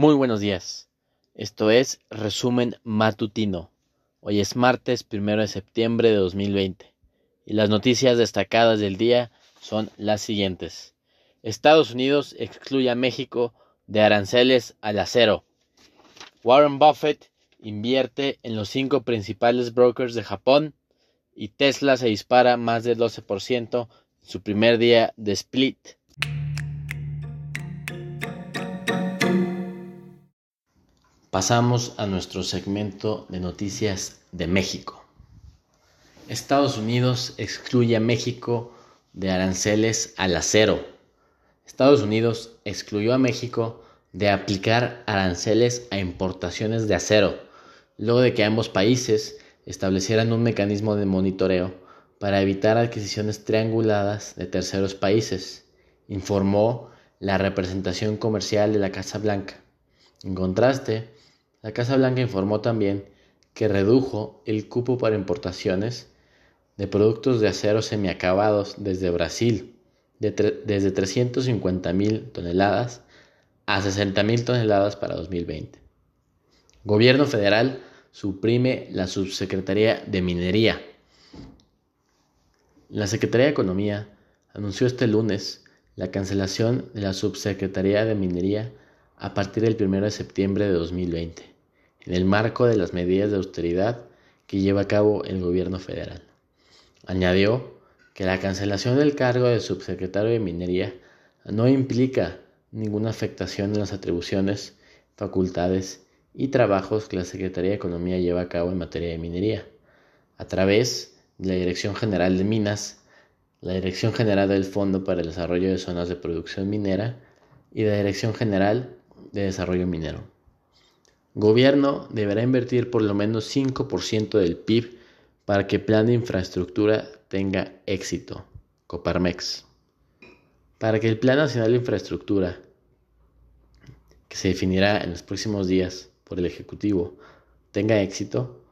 Muy buenos días. Esto es Resumen Matutino. Hoy es martes 1 de septiembre de 2020 y las noticias destacadas del día son las siguientes. Estados Unidos excluye a México de aranceles al acero. Warren Buffett invierte en los cinco principales brokers de Japón y Tesla se dispara más del 12% en su primer día de split. Pasamos a nuestro segmento de noticias de México. Estados Unidos excluye a México de aranceles al acero. Estados Unidos excluyó a México de aplicar aranceles a importaciones de acero, luego de que ambos países establecieran un mecanismo de monitoreo para evitar adquisiciones trianguladas de terceros países, informó la representación comercial de la Casa Blanca. En contraste, la Casa Blanca informó también que redujo el cupo para importaciones de productos de acero semiacabados desde Brasil desde 350 mil toneladas a 60 mil toneladas para 2020. Gobierno federal suprime la Subsecretaría de Minería. La Secretaría de Economía anunció este lunes la cancelación de la Subsecretaría de Minería a partir del 1 de septiembre de 2020, en el marco de las medidas de austeridad que lleva a cabo el gobierno federal. Añadió que la cancelación del cargo de subsecretario de Minería no implica ninguna afectación en las atribuciones, facultades y trabajos que la Secretaría de Economía lleva a cabo en materia de minería, a través de la Dirección General de Minas, la Dirección General del Fondo para el Desarrollo de Zonas de Producción Minera y la Dirección General de Desarrollo Minero. Gobierno deberá invertir por lo menos 5% del PIB para que plan de infraestructura tenga éxito. Coparmex. Para que el Plan Nacional de Infraestructura, que se definirá en los próximos días por el Ejecutivo, tenga éxito,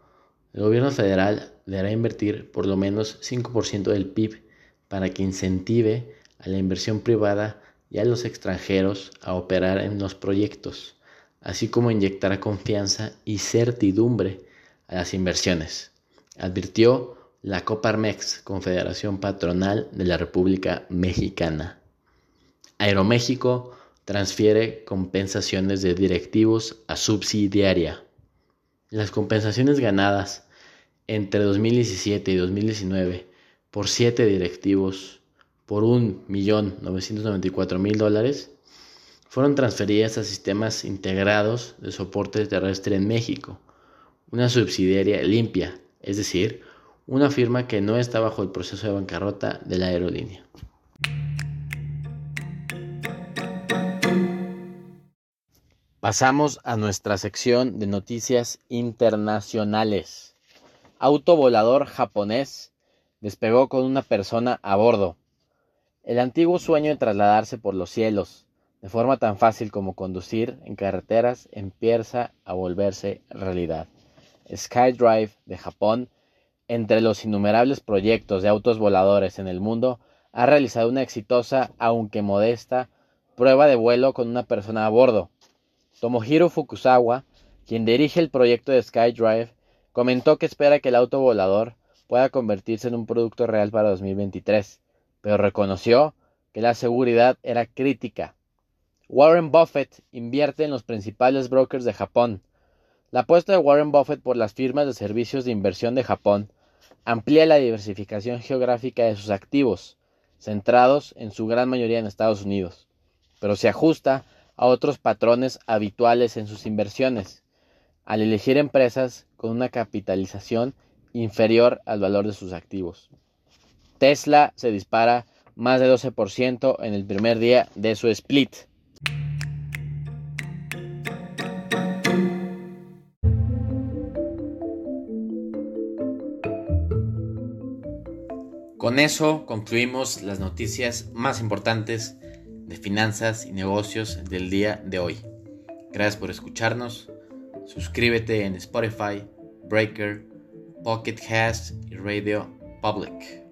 el gobierno federal deberá invertir por lo menos 5% del PIB para que incentive a la inversión privada y a los extranjeros a operar en los proyectos, así como inyectar confianza y certidumbre a las inversiones, advirtió la Coparmex, Confederación Patronal de la República Mexicana. Aeroméxico transfiere compensaciones de directivos a subsidiaria. Las compensaciones ganadas entre 2017 y 2019 por siete directivos por 1.994.000 dólares fueron transferidas a sistemas integrados de soporte terrestre en México, una subsidiaria limpia, es decir, una firma que no está bajo el proceso de bancarrota de la aerolínea. Pasamos a nuestra sección de noticias internacionales. Auto volador japonés despegó con una persona a bordo. El antiguo sueño de trasladarse por los cielos, de forma tan fácil como conducir en carreteras, empieza a volverse realidad. SkyDrive de Japón, entre los innumerables proyectos de autos voladores en el mundo, ha realizado una exitosa, aunque modesta, prueba de vuelo con una persona a bordo Tomohiro Fukusawa, quien dirige el proyecto de SkyDrive, comentó que espera que el auto volador pueda convertirse en un producto real para 2023, pero reconoció que la seguridad era crítica. Warren Buffett invierte en los principales brokers de Japón. La apuesta de Warren Buffett por las firmas de servicios de inversión de Japón amplía la diversificación geográfica de sus activos, centrados en su gran mayoría en Estados Unidos, pero se ajusta a otros patrones habituales en sus inversiones, al elegir empresas con una capitalización inferior al valor de sus activos. Tesla se dispara más de 12% en el primer día de su split. Con eso concluimos las noticias más importantes de finanzas y negocios del día de hoy. Gracias por escucharnos. Suscríbete en Spotify, Breaker, Pocket Cast y Radio Public.